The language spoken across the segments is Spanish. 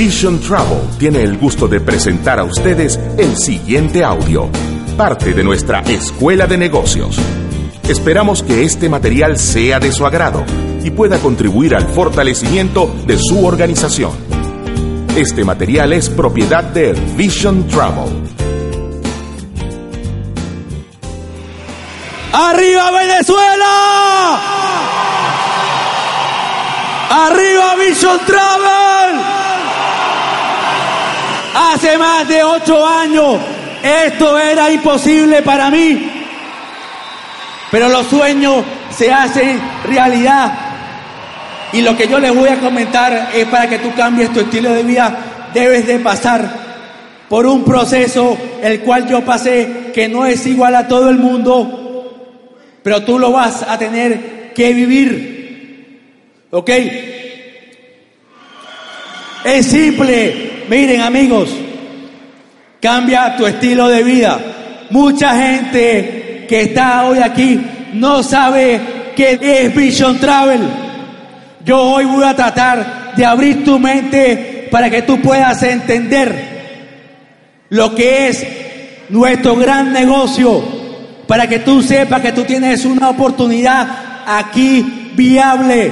Vision Travel tiene el gusto de presentar a ustedes el siguiente audio, parte de nuestra escuela de negocios. Esperamos que este material sea de su agrado y pueda contribuir al fortalecimiento de su organización. Este material es propiedad de Vision Travel. ¡Arriba Venezuela! ¡Arriba Vision Travel! Hace más de ocho años esto era imposible para mí. Pero los sueños se hacen realidad. Y lo que yo les voy a comentar es para que tú cambies tu estilo de vida, debes de pasar por un proceso el cual yo pasé que no es igual a todo el mundo, pero tú lo vas a tener que vivir. ¿Ok? Es simple. Miren amigos, cambia tu estilo de vida. Mucha gente que está hoy aquí no sabe qué es Vision Travel. Yo hoy voy a tratar de abrir tu mente para que tú puedas entender lo que es nuestro gran negocio, para que tú sepas que tú tienes una oportunidad aquí viable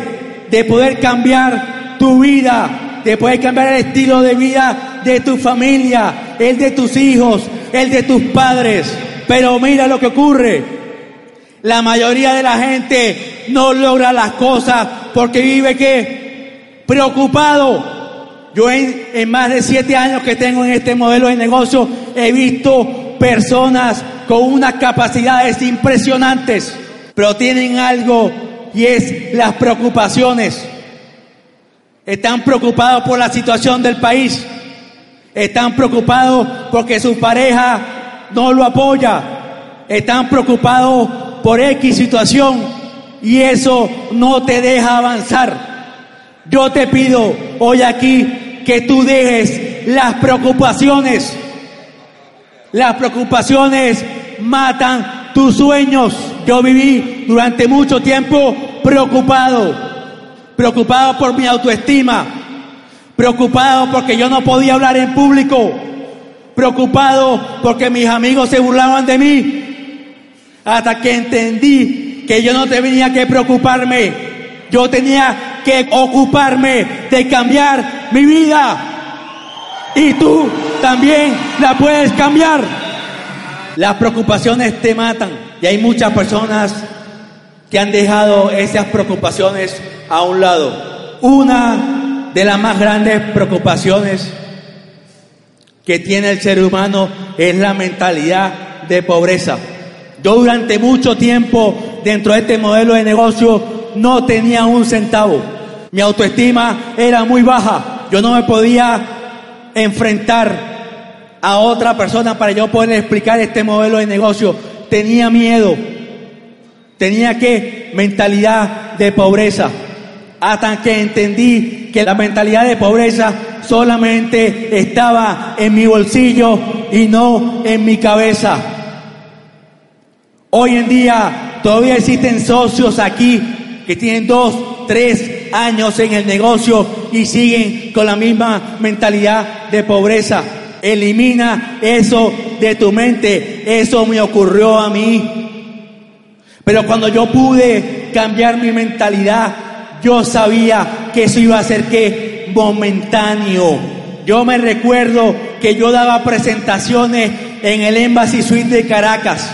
de poder cambiar tu vida, de poder cambiar el estilo de vida de tu familia, el de tus hijos, el de tus padres. Pero mira lo que ocurre. La mayoría de la gente no logra las cosas porque vive que preocupado. Yo en, en, más de siete años que tengo en este modelo de negocio he visto personas con unas capacidades impresionantes, pero tienen algo y es las preocupaciones. Están preocupados por la situación del país. Están preocupados porque su pareja no lo apoya. Están preocupados por X situación y eso no te deja avanzar. Yo te pido hoy aquí que tú dejes las preocupaciones. Las preocupaciones matan tus sueños. Yo viví durante mucho tiempo preocupado preocupado por mi autoestima, preocupado porque yo no podía hablar en público, preocupado porque mis amigos se burlaban de mí, hasta que entendí que yo no tenía que preocuparme, yo tenía que ocuparme de cambiar mi vida. Y tú también la puedes cambiar. Las preocupaciones te matan y hay muchas personas que han dejado esas preocupaciones a un lado. Una de las más grandes preocupaciones que tiene el ser humano es la mentalidad de pobreza. Yo durante mucho tiempo dentro de este modelo de negocio no tenía un centavo. Mi autoestima era muy baja. Yo no me podía enfrentar a otra persona para yo poder explicar este modelo de negocio. Tenía miedo. Tenía que mentalidad de pobreza hasta que entendí que la mentalidad de pobreza solamente estaba en mi bolsillo y no en mi cabeza. Hoy en día todavía existen socios aquí que tienen dos, tres años en el negocio y siguen con la misma mentalidad de pobreza. Elimina eso de tu mente. Eso me ocurrió a mí. Pero cuando yo pude cambiar mi mentalidad, yo sabía que eso iba a ser que momentáneo. Yo me recuerdo que yo daba presentaciones en el Embassy Suite de Caracas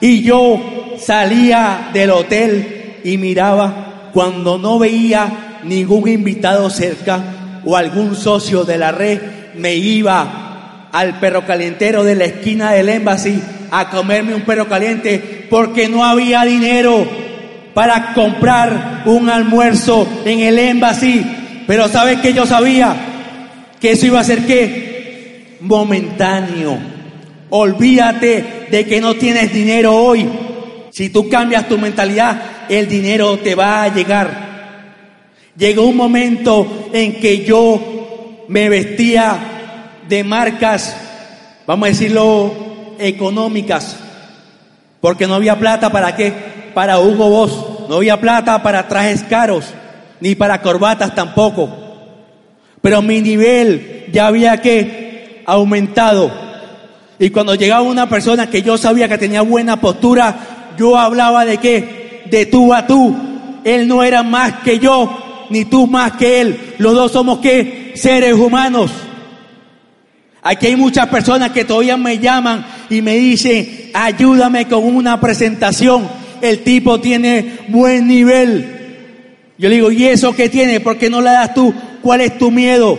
y yo salía del hotel y miraba cuando no veía ningún invitado cerca o algún socio de la red me iba al perro calientero de la esquina del Embassy a comerme un perro caliente porque no había dinero para comprar un almuerzo en el Embassy. Pero ¿sabes que yo sabía? Que eso iba a ser qué? Momentáneo. Olvídate de que no tienes dinero hoy. Si tú cambias tu mentalidad, el dinero te va a llegar. Llegó un momento en que yo me vestía de marcas, vamos a decirlo, económicas, porque no había plata para qué, para Hugo Boss, no había plata para trajes caros, ni para corbatas tampoco. Pero mi nivel ya había que aumentado. Y cuando llegaba una persona que yo sabía que tenía buena postura, yo hablaba de qué, de tú a tú. Él no era más que yo, ni tú más que él. Los dos somos qué, seres humanos. Aquí hay muchas personas que todavía me llaman y me dicen, ayúdame con una presentación. El tipo tiene buen nivel. Yo le digo, ¿y eso qué tiene? ¿Por qué no le das tú? ¿Cuál es tu miedo?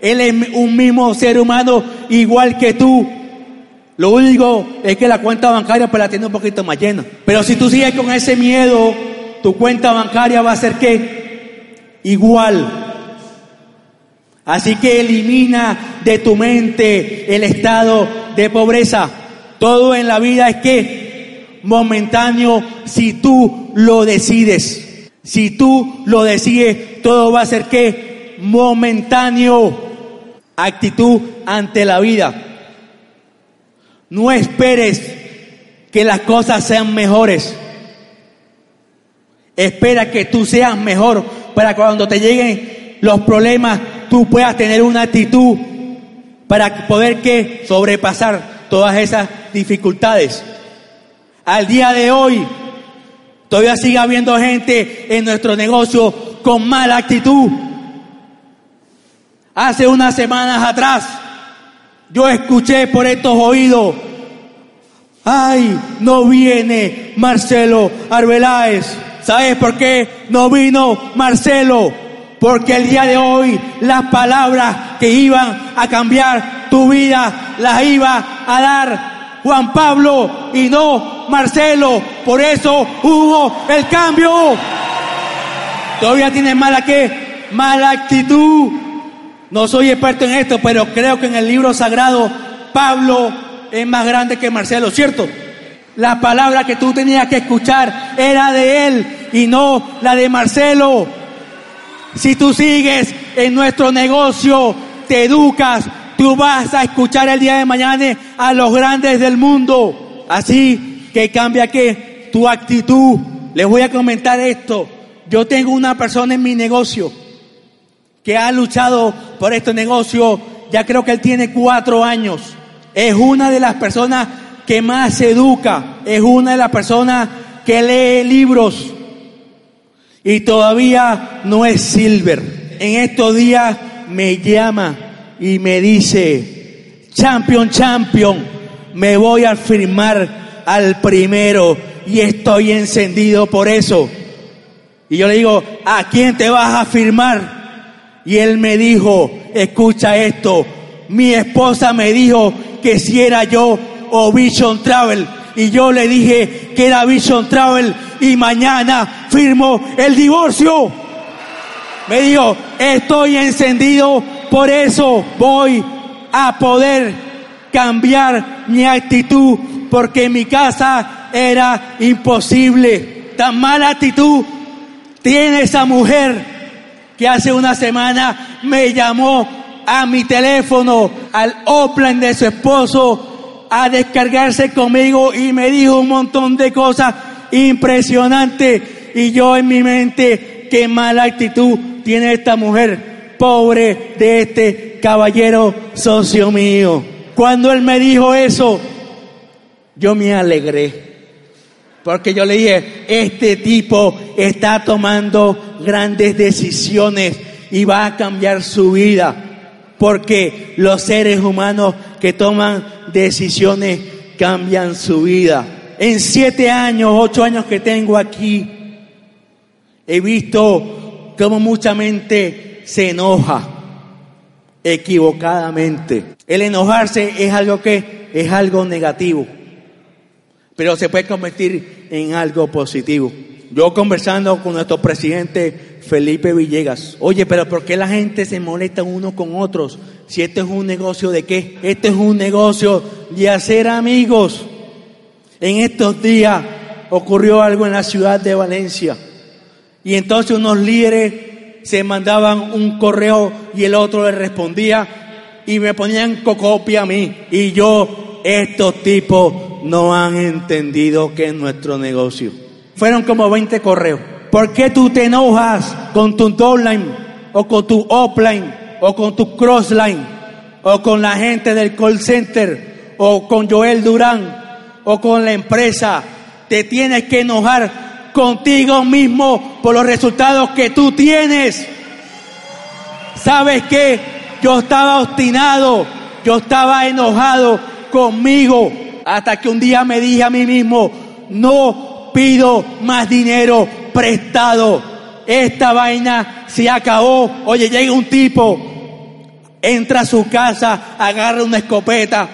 Él es un mismo ser humano igual que tú. Lo único es que la cuenta bancaria pues la tiene un poquito más llena. Pero si tú sigues con ese miedo, tu cuenta bancaria va a ser qué? Igual. Así que elimina de tu mente el estado de pobreza. Todo en la vida es que momentáneo si tú lo decides. Si tú lo decides, todo va a ser que momentáneo. Actitud ante la vida. No esperes que las cosas sean mejores. Espera que tú seas mejor para cuando te lleguen los problemas tú puedas tener una actitud para poder que sobrepasar todas esas dificultades. Al día de hoy, todavía sigue habiendo gente en nuestro negocio con mala actitud. Hace unas semanas atrás, yo escuché por estos oídos, ay, no viene Marcelo Arbeláez. ¿Sabes por qué no vino Marcelo? Porque el día de hoy las palabras que iban a cambiar tu vida las iba a dar Juan Pablo y no Marcelo. Por eso hubo el cambio. Todavía tienes mala qué? Mala actitud. No soy experto en esto, pero creo que en el libro sagrado Pablo es más grande que Marcelo, ¿cierto? La palabra que tú tenías que escuchar era de él y no la de Marcelo. Si tú sigues en nuestro negocio, te educas, tú vas a escuchar el día de mañana a los grandes del mundo. Así que cambia que tu actitud. Les voy a comentar esto. Yo tengo una persona en mi negocio que ha luchado por este negocio. Ya creo que él tiene cuatro años. Es una de las personas que más se educa. Es una de las personas que lee libros y todavía no es Silver. En estos días me llama y me dice, Champion, Champion, me voy a firmar al primero y estoy encendido por eso. Y yo le digo, ¿a quién te vas a firmar? Y él me dijo, escucha esto, mi esposa me dijo que si era yo o Vision Travel. Y yo le dije que era Vision Travel y mañana firmo el divorcio. Me dijo, estoy encendido, por eso voy a poder cambiar mi actitud, porque mi casa era imposible. Tan mala actitud tiene esa mujer que hace una semana me llamó a mi teléfono, al Oplan de su esposo, a descargarse conmigo y me dijo un montón de cosas impresionante. Y yo en mi mente, qué mala actitud tiene esta mujer, pobre de este caballero socio mío. Cuando él me dijo eso, yo me alegré. Porque yo le dije, este tipo está tomando grandes decisiones y va a cambiar su vida. Porque los seres humanos que toman decisiones cambian su vida en siete años, ocho años que tengo aquí, he visto cómo mucha mente se enoja. equivocadamente. El enojarse es algo que es algo negativo, pero se puede convertir en algo positivo. Yo conversando con nuestro presidente Felipe Villegas, oye, pero ¿por qué la gente se molesta uno con otros? Si este es un negocio de qué? Este es un negocio de hacer amigos. En estos días ocurrió algo en la ciudad de Valencia y entonces unos líderes se mandaban un correo y el otro le respondía y me ponían cocopia a mí. Y yo, estos tipos no han entendido que es nuestro negocio. Fueron como 20 correos. ¿Por qué tú te enojas con tu downline o con tu offline o con tu crossline o con la gente del call center o con Joel Durán o con la empresa? Te tienes que enojar contigo mismo por los resultados que tú tienes. ¿Sabes qué? Yo estaba obstinado, yo estaba enojado conmigo hasta que un día me dije a mí mismo, no pido más dinero prestado. Esta vaina se acabó. Oye, llega un tipo, entra a su casa, agarra una escopeta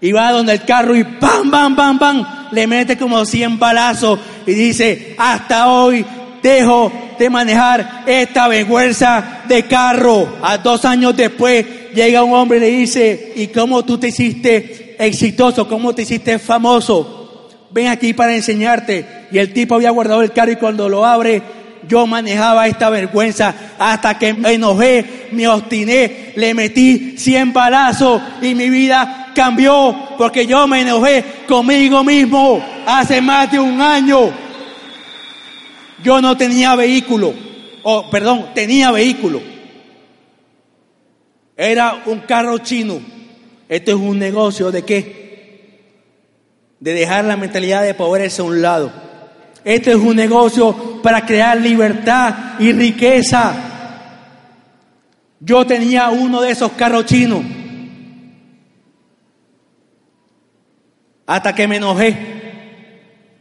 y va donde el carro y ¡pam, pam, pam, pam! Le mete como 100 balazos y dice, hasta hoy dejo de manejar esta vergüenza de carro. A dos años después llega un hombre y le dice, ¿y cómo tú te hiciste exitoso? ¿Cómo te hiciste famoso? Ven aquí para enseñarte. Y el tipo había guardado el carro y cuando lo abre, yo manejaba esta vergüenza hasta que me enojé, me obstiné, le metí 100 balazos y mi vida cambió porque yo me enojé conmigo mismo hace más de un año. Yo no tenía vehículo, o perdón, tenía vehículo. Era un carro chino. Esto es un negocio de qué? De dejar la mentalidad de pobreza a un lado. Esto es un negocio para crear libertad y riqueza. Yo tenía uno de esos carros chinos. Hasta que me enojé.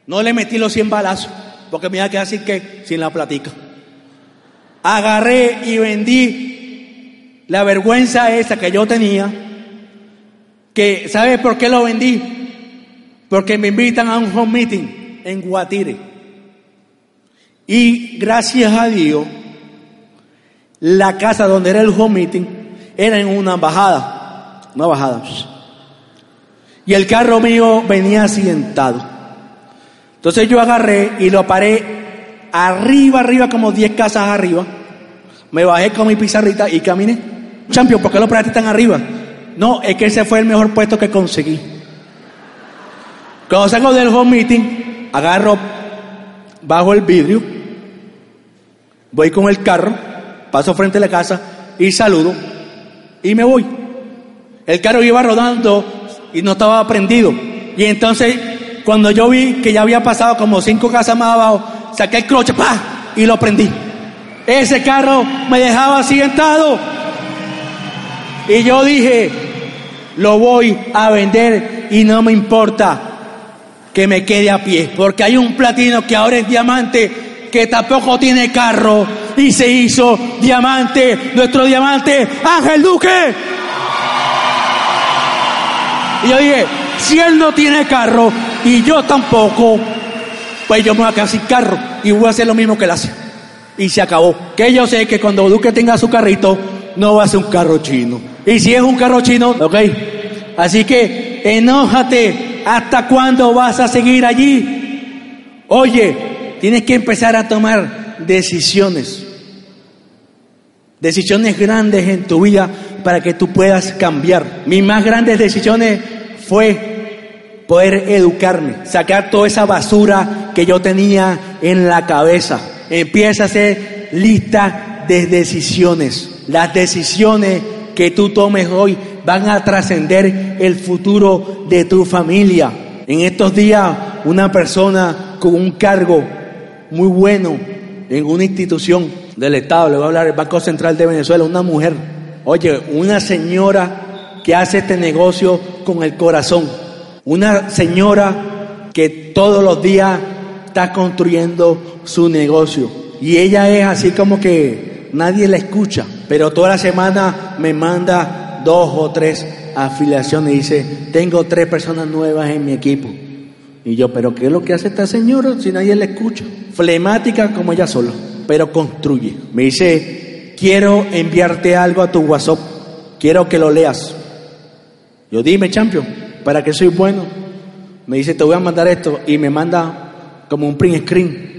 No le metí los 100 balazos, porque me iba a quedar que sin la platica. Agarré y vendí la vergüenza esa que yo tenía. Que, ¿sabe por qué lo vendí? Porque me invitan a un home meeting en Guatire. Y gracias a Dios, la casa donde era el home meeting era en una bajada, una bajada. Y el carro mío venía accidentado. Entonces yo agarré y lo paré arriba, arriba, como 10 casas arriba. Me bajé con mi pizarrita y caminé. Champion, ¿por qué lo paraste tan arriba? No, es que ese fue el mejor puesto que conseguí. Cuando salgo del home meeting, agarro, bajo el vidrio, voy con el carro, paso frente a la casa y saludo y me voy. El carro iba rodando y no estaba prendido. Y entonces, cuando yo vi que ya había pasado como cinco casas más abajo, saqué el cloche, ¡pa! y lo prendí. Ese carro me dejaba accidentado. Y yo dije, lo voy a vender y no me importa que me quede a pie, porque hay un platino que ahora es diamante, que tampoco tiene carro y se hizo diamante, nuestro diamante Ángel Duque. Y yo dije, si él no tiene carro y yo tampoco, pues yo me voy a quedar sin carro y voy a hacer lo mismo que él hace. Y se acabó. Que yo sé que cuando Duque tenga su carrito, no va a ser un carro chino. Y si es un carro chino, ok. Así que enójate. ¿Hasta cuándo vas a seguir allí? Oye, tienes que empezar a tomar decisiones. Decisiones grandes en tu vida para que tú puedas cambiar. Mis más grandes decisiones fue poder educarme, sacar toda esa basura que yo tenía en la cabeza. Empieza a hacer lista de decisiones. Las decisiones que tú tomes hoy van a trascender el futuro de tu familia. En estos días, una persona con un cargo muy bueno en una institución del Estado, le voy a hablar del Banco Central de Venezuela, una mujer, oye, una señora que hace este negocio con el corazón, una señora que todos los días está construyendo su negocio. Y ella es así como que nadie la escucha, pero toda la semana me manda dos o tres afiliaciones y dice, tengo tres personas nuevas en mi equipo. Y yo, pero ¿qué es lo que hace esta señora si nadie la escucha? Flemática como ella sola, pero construye. Me dice, quiero enviarte algo a tu WhatsApp, quiero que lo leas. Yo dime, champion, ¿para que soy bueno? Me dice, te voy a mandar esto y me manda como un print screen.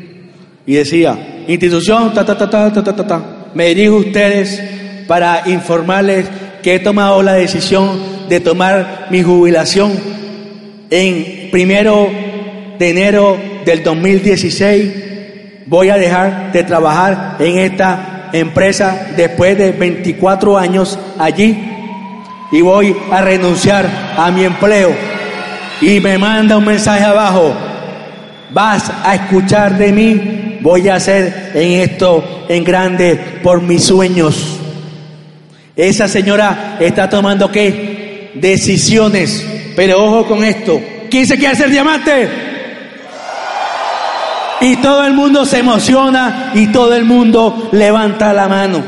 Y decía, institución, ta, ta, ta, ta, ta, ta, ta. Me dirijo a ustedes para informarles que he tomado la decisión de tomar mi jubilación en primero de enero del 2016. Voy a dejar de trabajar en esta empresa después de 24 años allí y voy a renunciar a mi empleo. Y me manda un mensaje abajo, vas a escuchar de mí, voy a hacer en esto en grande por mis sueños. Esa señora está tomando qué? Decisiones. Pero ojo con esto. ¿Quién se quiere hacer diamante? Y todo el mundo se emociona y todo el mundo levanta la mano.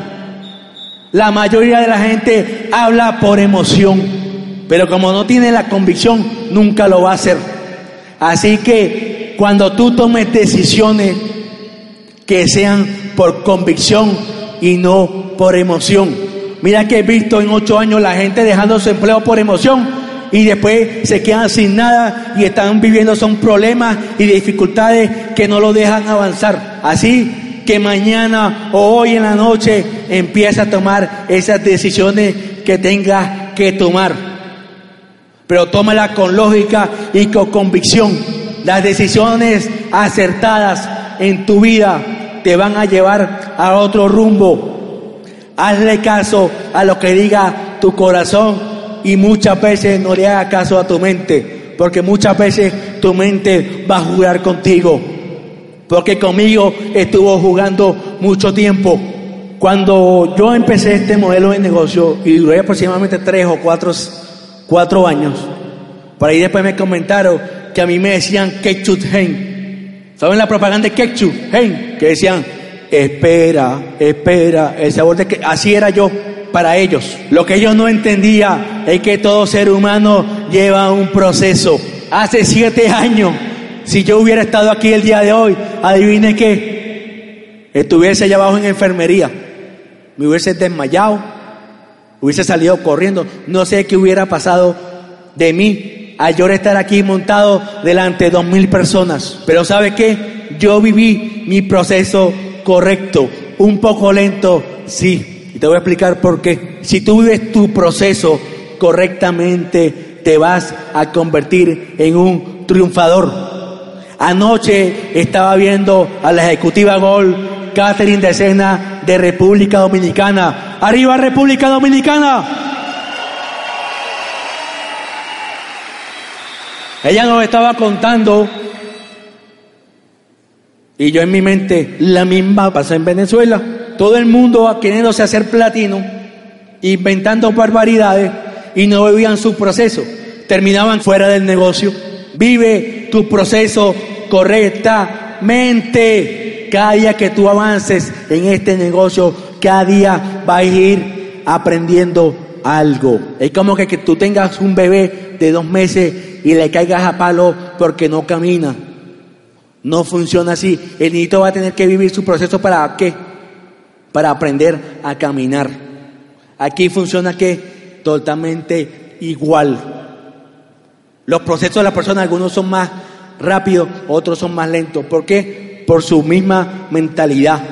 La mayoría de la gente habla por emoción, pero como no tiene la convicción, nunca lo va a hacer. Así que cuando tú tomes decisiones que sean por convicción y no por emoción, Mira que he visto en ocho años la gente dejando su empleo por emoción y después se quedan sin nada y están viviendo son problemas y dificultades que no lo dejan avanzar. Así que mañana o hoy en la noche empieza a tomar esas decisiones que tengas que tomar. Pero tómala con lógica y con convicción. Las decisiones acertadas en tu vida te van a llevar a otro rumbo Hazle caso a lo que diga tu corazón y muchas veces no le haga caso a tu mente, porque muchas veces tu mente va a jugar contigo, porque conmigo estuvo jugando mucho tiempo. Cuando yo empecé este modelo de negocio y duré aproximadamente tres o cuatro, cuatro años, por ahí después me comentaron que a mí me decían ketchup hen. ¿Saben la propaganda de ketchup hen? Que decían espera, espera, el sabor de que así era yo para ellos. Lo que ellos no entendían es que todo ser humano lleva un proceso. Hace siete años, si yo hubiera estado aquí el día de hoy, adivine que estuviese allá abajo en enfermería, me hubiese desmayado, hubiese salido corriendo, no sé qué hubiera pasado de mí a yo estar aquí montado delante de dos mil personas. Pero ¿sabe qué? Yo viví mi proceso correcto, un poco lento, sí. Y te voy a explicar por qué. Si tú vives tu proceso correctamente, te vas a convertir en un triunfador. Anoche estaba viendo a la ejecutiva Gol, Catherine de Sena de República Dominicana. ¡Arriba República Dominicana! Ella nos estaba contando y yo en mi mente, la misma pasa en Venezuela. Todo el mundo queriéndose hacer platino, inventando barbaridades y no vivían su proceso. Terminaban fuera del negocio. Vive tu proceso correctamente. Cada día que tú avances en este negocio, cada día vas a ir aprendiendo algo. Es como que, que tú tengas un bebé de dos meses y le caigas a palo porque no camina no funciona así. El niñito va a tener que vivir su proceso para qué? Para aprender a caminar. Aquí funciona que totalmente igual. Los procesos de la persona, algunos son más rápidos, otros son más lentos. ¿Por qué? Por su misma mentalidad.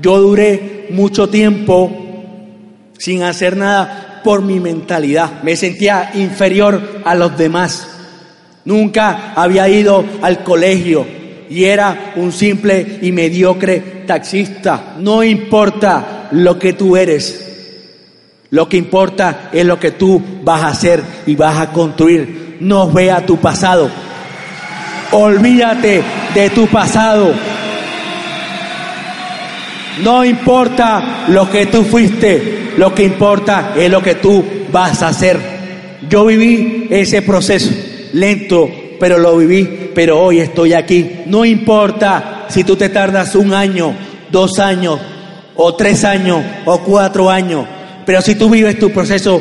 Yo duré mucho tiempo sin hacer nada por mi mentalidad. Me sentía inferior a los demás. Nunca había ido al colegio, y era un simple y mediocre taxista. No importa lo que tú eres, lo que importa es lo que tú vas a hacer y vas a construir. No vea tu pasado. Olvídate de tu pasado. No importa lo que tú fuiste, lo que importa es lo que tú vas a hacer. Yo viví ese proceso lento, pero lo viví, pero hoy estoy aquí. No importa si tú te tardas un año, dos años, o tres años, o cuatro años. Pero si tú vives tu proceso,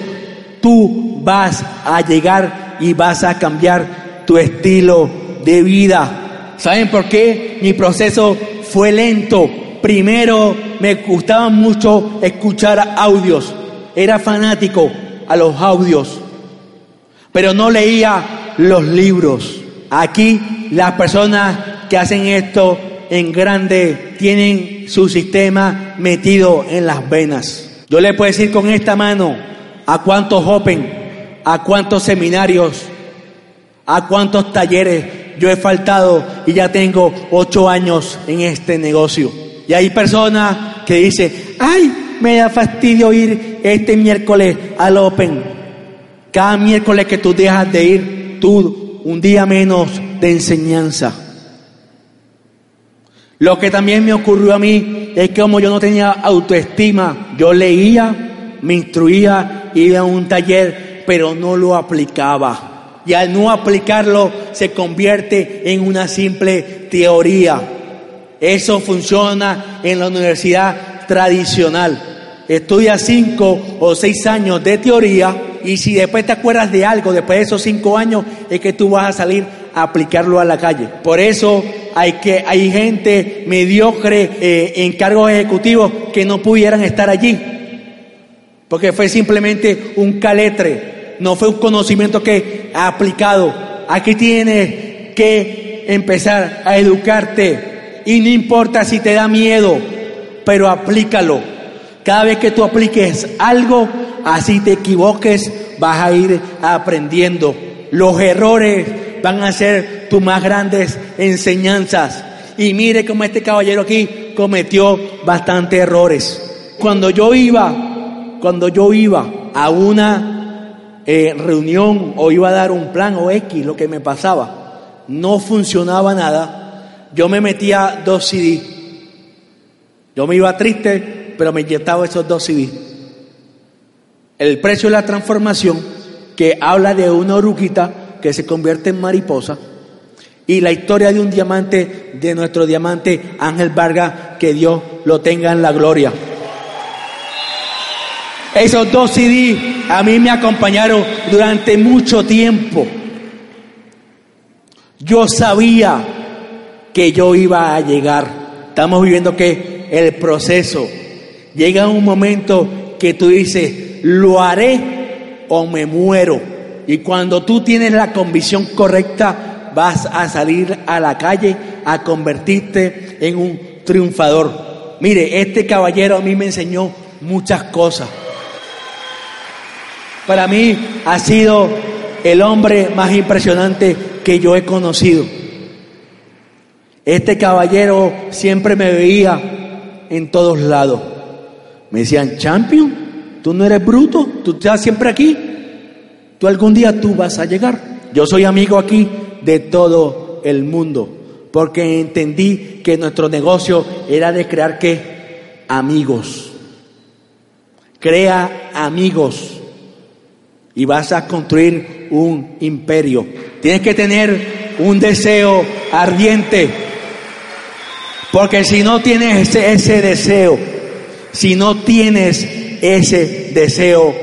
tú vas a llegar y vas a cambiar tu estilo de vida. ¿Saben por qué? Mi proceso fue lento. Primero me gustaba mucho escuchar audios. Era fanático a los audios. Pero no leía los libros. Aquí las personas que hacen esto en grande tienen su sistema metido en las venas. Yo le puedo decir con esta mano a cuántos Open, a cuántos seminarios, a cuántos talleres yo he faltado y ya tengo ocho años en este negocio. Y hay personas que dicen, ay, me da fastidio ir este miércoles al Open. Cada miércoles que tú dejas de ir, un día menos de enseñanza. Lo que también me ocurrió a mí es que como yo no tenía autoestima, yo leía, me instruía, iba a un taller, pero no lo aplicaba. Y al no aplicarlo se convierte en una simple teoría. Eso funciona en la universidad tradicional. Estudia cinco o seis años de teoría y si después te acuerdas de algo, después de esos cinco años, es que tú vas a salir a aplicarlo a la calle. Por eso hay, que, hay gente mediocre eh, en cargos ejecutivos que no pudieran estar allí, porque fue simplemente un caletre, no fue un conocimiento que ha aplicado. Aquí tienes que empezar a educarte y no importa si te da miedo, pero aplícalo. Cada vez que tú apliques algo, así te equivoques, vas a ir aprendiendo. Los errores van a ser tus más grandes enseñanzas. Y mire cómo este caballero aquí cometió bastantes errores. Cuando yo iba, cuando yo iba a una eh, reunión o iba a dar un plan o X, lo que me pasaba, no funcionaba nada, yo me metía dos CD. Yo me iba triste, pero me inyectaba esos dos CD. El precio de la transformación, que habla de una oruguita que se convierte en mariposa. Y la historia de un diamante, de nuestro diamante Ángel Vargas, que Dios lo tenga en la gloria. Esos dos CD a mí me acompañaron durante mucho tiempo. Yo sabía que yo iba a llegar. Estamos viviendo que el proceso llega un momento que tú dices, lo haré o me muero. Y cuando tú tienes la convicción correcta, vas a salir a la calle a convertirte en un triunfador. Mire, este caballero a mí me enseñó muchas cosas. Para mí ha sido el hombre más impresionante que yo he conocido. Este caballero siempre me veía en todos lados. Me decían, champion, tú no eres bruto, tú estás siempre aquí algún día tú vas a llegar. Yo soy amigo aquí de todo el mundo, porque entendí que nuestro negocio era de crear? Amigos. Crea amigos y vas a construir un imperio. Tienes que tener un deseo ardiente, porque si no tienes ese, ese deseo, si no tienes ese deseo,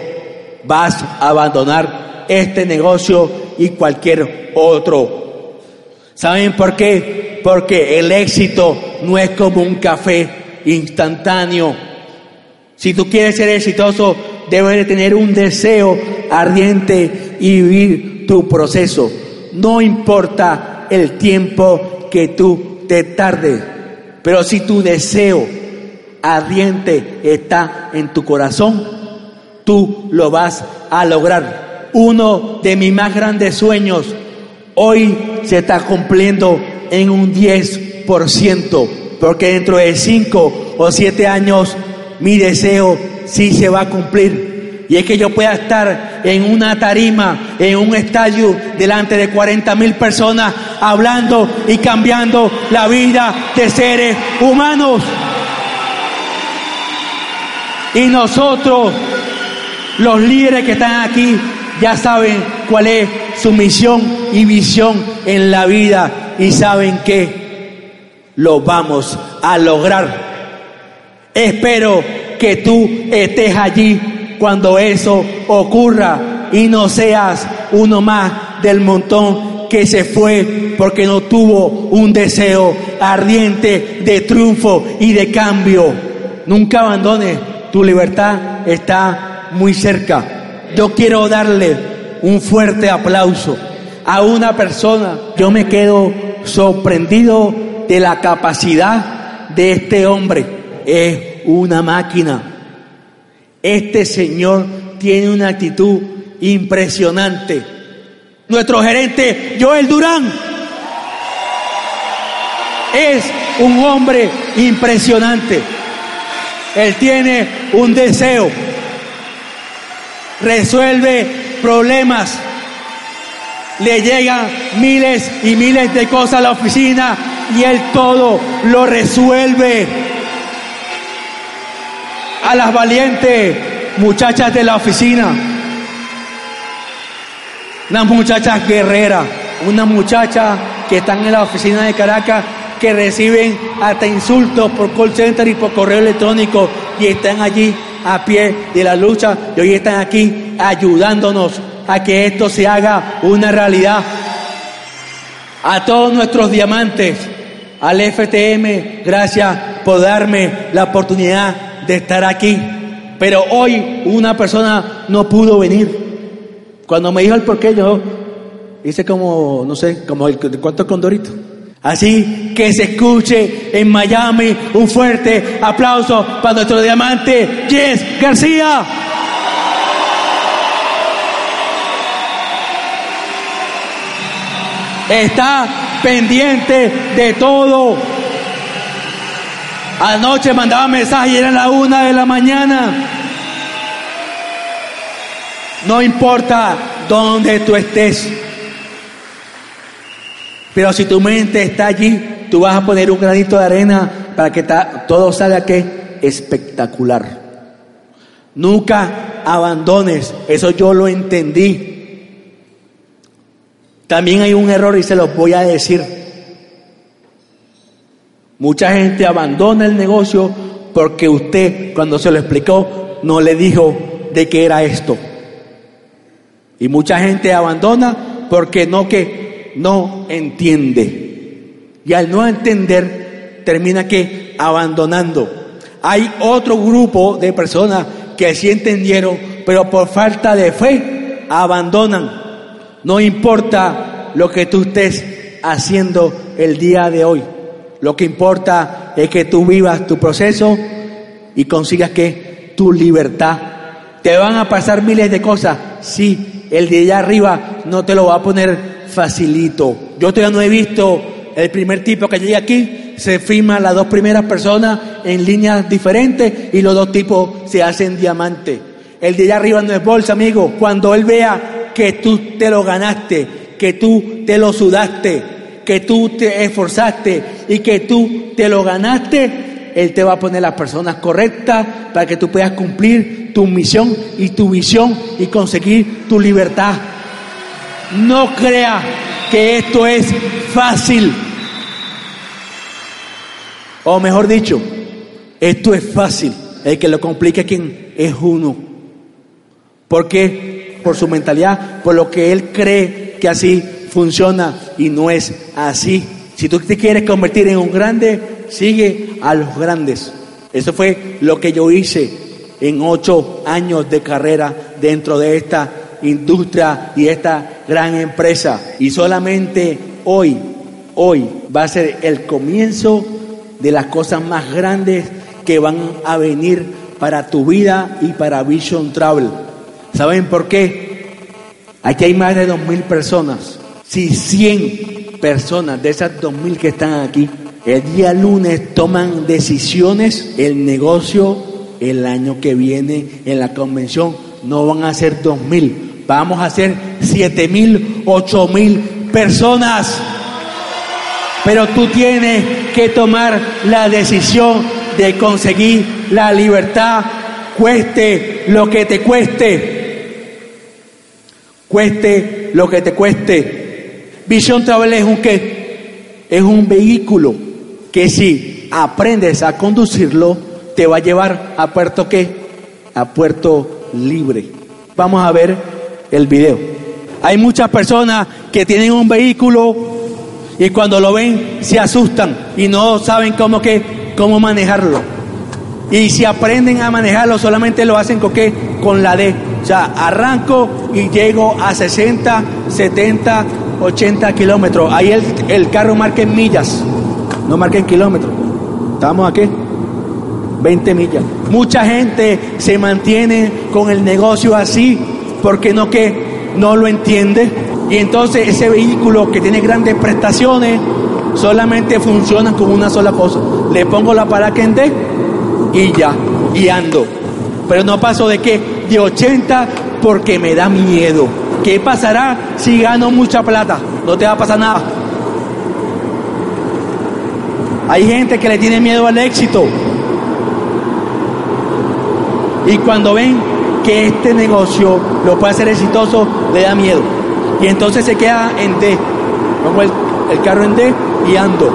vas a abandonar este negocio y cualquier otro. ¿Saben por qué? Porque el éxito no es como un café instantáneo. Si tú quieres ser exitoso, debes de tener un deseo ardiente y vivir tu proceso. No importa el tiempo que tú te tardes, pero si tu deseo ardiente está en tu corazón, tú lo vas a lograr uno de mis más grandes sueños hoy se está cumpliendo en un 10%, porque dentro de 5 o 7 años mi deseo sí se va a cumplir. Y es que yo pueda estar en una tarima, en un estadio, delante de 40 mil personas, hablando y cambiando la vida de seres humanos. Y nosotros, los líderes que están aquí, ya saben cuál es su misión y visión en la vida y saben que lo vamos a lograr. Espero que tú estés allí cuando eso ocurra y no seas uno más del montón que se fue porque no tuvo un deseo ardiente de triunfo y de cambio. Nunca abandones, tu libertad está muy cerca. Yo quiero darle un fuerte aplauso a una persona. Yo me quedo sorprendido de la capacidad de este hombre. Es una máquina. Este señor tiene una actitud impresionante. Nuestro gerente Joel Durán es un hombre impresionante. Él tiene un deseo. Resuelve problemas. Le llegan miles y miles de cosas a la oficina y él todo lo resuelve. A las valientes muchachas de la oficina. Unas muchachas guerreras, una muchacha que están en la oficina de Caracas que reciben hasta insultos por call center y por correo electrónico y están allí a pie de la lucha y hoy están aquí ayudándonos a que esto se haga una realidad. A todos nuestros diamantes, al FTM, gracias por darme la oportunidad de estar aquí. Pero hoy una persona no pudo venir. Cuando me dijo el porqué, yo hice como, no sé, como el cuánto condorito. Así que se escuche en Miami un fuerte aplauso para nuestro diamante Jess García. Está pendiente de todo. Anoche mandaba mensaje y era la una de la mañana. No importa dónde tú estés. Pero si tu mente está allí, tú vas a poner un granito de arena para que todo salga que espectacular. Nunca abandones, eso yo lo entendí. También hay un error y se los voy a decir. Mucha gente abandona el negocio porque usted cuando se lo explicó no le dijo de qué era esto. Y mucha gente abandona porque no que no entiende. Y al no entender, termina que abandonando. Hay otro grupo de personas que sí entendieron, pero por falta de fe abandonan. No importa lo que tú estés haciendo el día de hoy. Lo que importa es que tú vivas tu proceso y consigas que tu libertad. Te van a pasar miles de cosas. Sí, el de allá arriba no te lo va a poner facilito. Yo todavía no he visto el primer tipo que llegue aquí, se firman las dos primeras personas en líneas diferentes y los dos tipos se hacen diamante. El de allá arriba no es bolsa, amigo. Cuando él vea que tú te lo ganaste, que tú te lo sudaste, que tú te esforzaste y que tú te lo ganaste, él te va a poner las personas correctas para que tú puedas cumplir tu misión y tu visión y conseguir tu libertad no crea que esto es fácil. O mejor dicho, esto es fácil. El que lo complica quien es uno. Porque por su mentalidad, por lo que él cree que así funciona y no es así. Si tú te quieres convertir en un grande, sigue a los grandes. Eso fue lo que yo hice en ocho años de carrera dentro de esta industria y esta gran empresa. Y solamente hoy, hoy va a ser el comienzo de las cosas más grandes que van a venir para tu vida y para Vision Travel. ¿Saben por qué? Aquí hay más de dos mil personas. Si 100 personas de esas dos mil que están aquí el día lunes toman decisiones, el negocio el año que viene en la convención no van a ser dos mil, Vamos a ser siete mil, ocho mil personas. Pero tú tienes que tomar la decisión de conseguir la libertad, cueste lo que te cueste. Cueste lo que te cueste. Visión Travel es un qué? Es un vehículo que si aprendes a conducirlo, te va a llevar a puerto qué? A puerto libre. Vamos a ver el video. Hay muchas personas que tienen un vehículo y cuando lo ven se asustan y no saben cómo que cómo manejarlo. Y si aprenden a manejarlo solamente lo hacen con? Con la D. O sea, arranco y llego a 60, 70, 80 kilómetros. Ahí el, el carro marca en millas, no marca en kilómetros. ¿Estamos aquí? 20 millas. Mucha gente se mantiene con el negocio así porque no que no lo entiende. Y entonces ese vehículo que tiene grandes prestaciones solamente funciona con una sola cosa. Le pongo la D y ya, y ando. Pero no paso de qué? De 80 porque me da miedo. ¿Qué pasará si gano mucha plata? No te va a pasar nada. Hay gente que le tiene miedo al éxito. Y cuando ven que este negocio lo puede hacer exitoso, le da miedo. Y entonces se queda en D. Pongo el, carro en D y ando.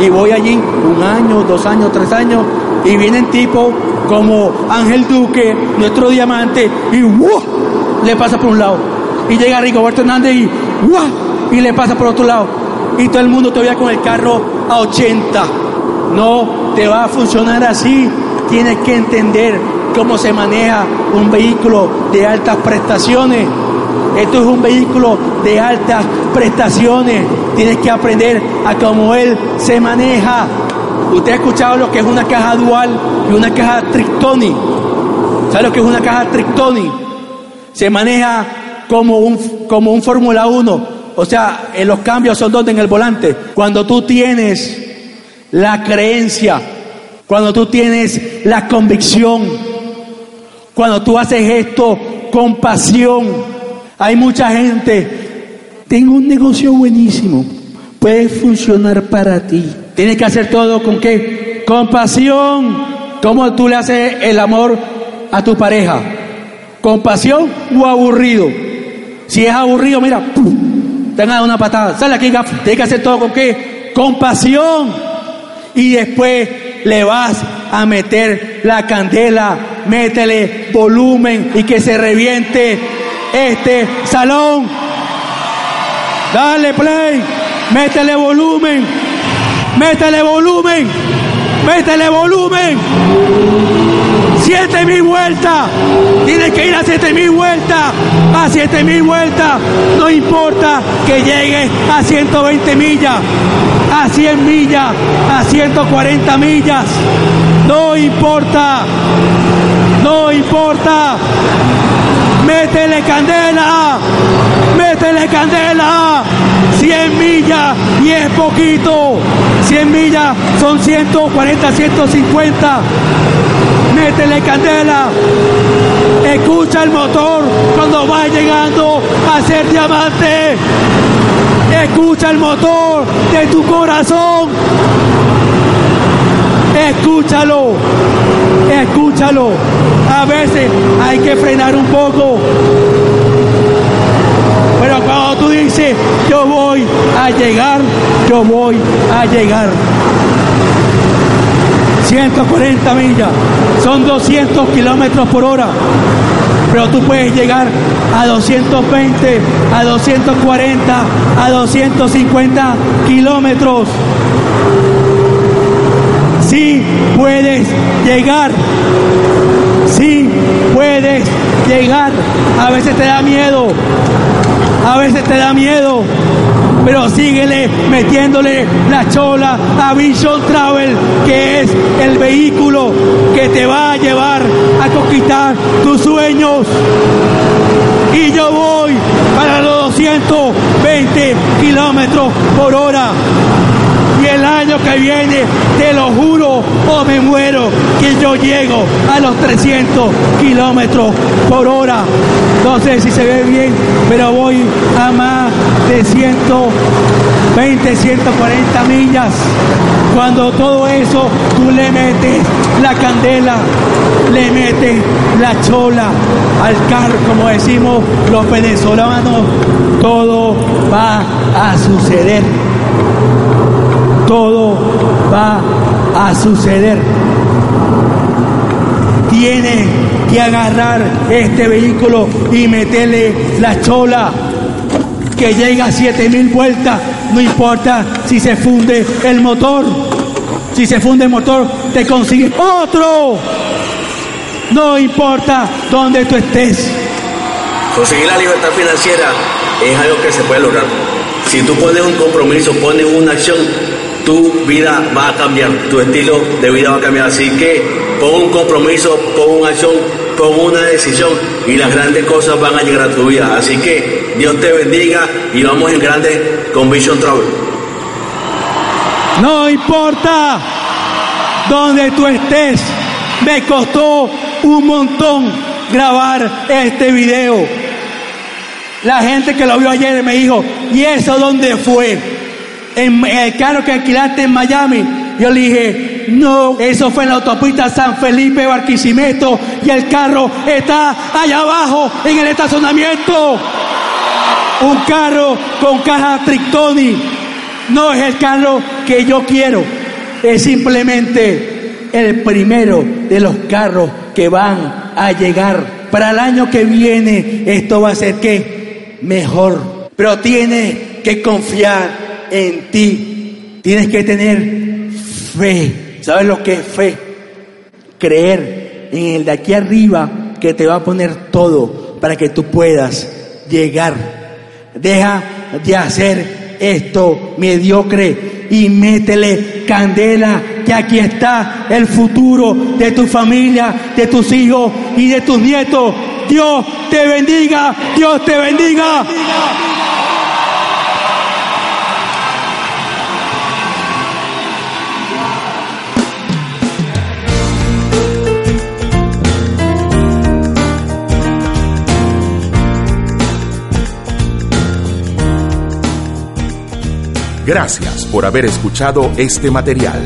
Y voy allí un año, dos años, tres años, y vienen tipos como Ángel Duque, nuestro diamante, y ¡wow! le pasa por un lado. Y llega Rigoberto Hernández y ¡wow! y le pasa por otro lado. Y todo el mundo todavía con el carro a 80. No te va a funcionar así. Tienes que entender cómo se maneja un vehículo de altas prestaciones. Esto es un vehículo de altas prestaciones. Tienes que aprender a cómo él se maneja. Usted ha escuchado lo que es una caja dual y una caja Trictoni. ¿Sabe lo que es una caja Trictoni? Se maneja como un, como un Fórmula 1. O sea, en los cambios son donde en el volante. Cuando tú tienes la creencia, cuando tú tienes la convicción, cuando tú haces esto con pasión. Hay mucha gente, tengo un negocio buenísimo, puede funcionar para ti. Tienes que hacer todo con qué? Con pasión. ¿Cómo tú le haces el amor a tu pareja? ¿Con pasión o aburrido? Si es aburrido, mira, te han dado una patada. Sale aquí, gafo. Tienes que hacer todo con qué? Con pasión. Y después le vas a meter la candela, métele volumen y que se reviente este salón. Dale play, métele volumen, métele volumen, métele volumen. Siete mil vueltas, tienes que ir a siete mil vueltas, a siete mil vueltas, no importa que llegue a 120 millas, a 100 millas, a 140 millas, no importa, no importa, métele candela, métele candela, 100 millas y es poquito, 100 millas son 140, 150, métele candela, escucha el motor cuando va llegando a ser diamante, escucha el motor de tu corazón, escúchalo, escúchalo. A veces hay que frenar un poco. Pero cuando tú dices, yo voy a llegar, yo voy a llegar. 140 millas, son 200 kilómetros por hora. Pero tú puedes llegar a 220, a 240, a 250 kilómetros. Sí puedes llegar. Sí puedes llegar. A veces te da miedo. A veces te da miedo. Pero síguele metiéndole la chola a Vision Travel, que es el vehículo que te va a llevar a conquistar tus sueños. Y yo voy para los 220 por hora. Y el año que viene, te lo juro o me muero, que yo llego a los 300 kilómetros por hora. No sé si se ve bien, pero voy a más de 120, 140 millas. Cuando todo eso tú le metes la candela, le metes la chola al carro, como decimos los venezolanos, todo va a suceder todo va a suceder. tiene que agarrar este vehículo y meterle la chola que llega a 7000 vueltas, no importa si se funde el motor. Si se funde el motor, te consigue otro. No importa dónde tú estés. Conseguir la libertad financiera es algo que se puede lograr. Si tú pones un compromiso, pones una acción, tu vida va a cambiar, tu estilo de vida va a cambiar. Así que pon un compromiso, pon una acción, pon una decisión y las grandes cosas van a llegar a tu vida. Así que Dios te bendiga y vamos en grande con Vision Travel. No importa dónde tú estés, me costó un montón grabar este video. La gente que lo vio ayer me dijo, ¿y eso dónde fue? En el carro que alquilaste en Miami. Yo le dije, no, eso fue en la autopista San Felipe Barquisimeto y el carro está allá abajo en el estacionamiento. Un carro con caja Trictoni. No es el carro que yo quiero. Es simplemente el primero de los carros que van a llegar. Para el año que viene esto va a ser que mejor. Pero tienes que confiar en ti. Tienes que tener fe. ¿Sabes lo que es fe? Creer en el de aquí arriba que te va a poner todo para que tú puedas llegar. Deja de hacer esto mediocre y métele candela, que aquí está el futuro de tu familia, de tus hijos y de tus nietos. Dios te bendiga, Dios te bendiga. Gracias por haber escuchado este material.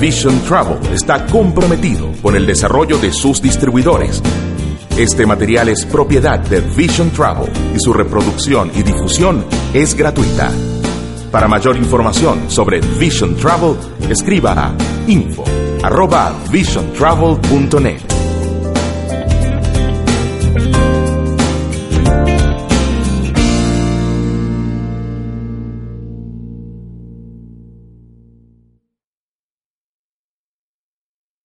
Vision Travel está comprometido con el desarrollo de sus distribuidores. Este material es propiedad de Vision Travel y su reproducción y difusión es gratuita. Para mayor información sobre Vision Travel, escriba a info@visiontravel.net.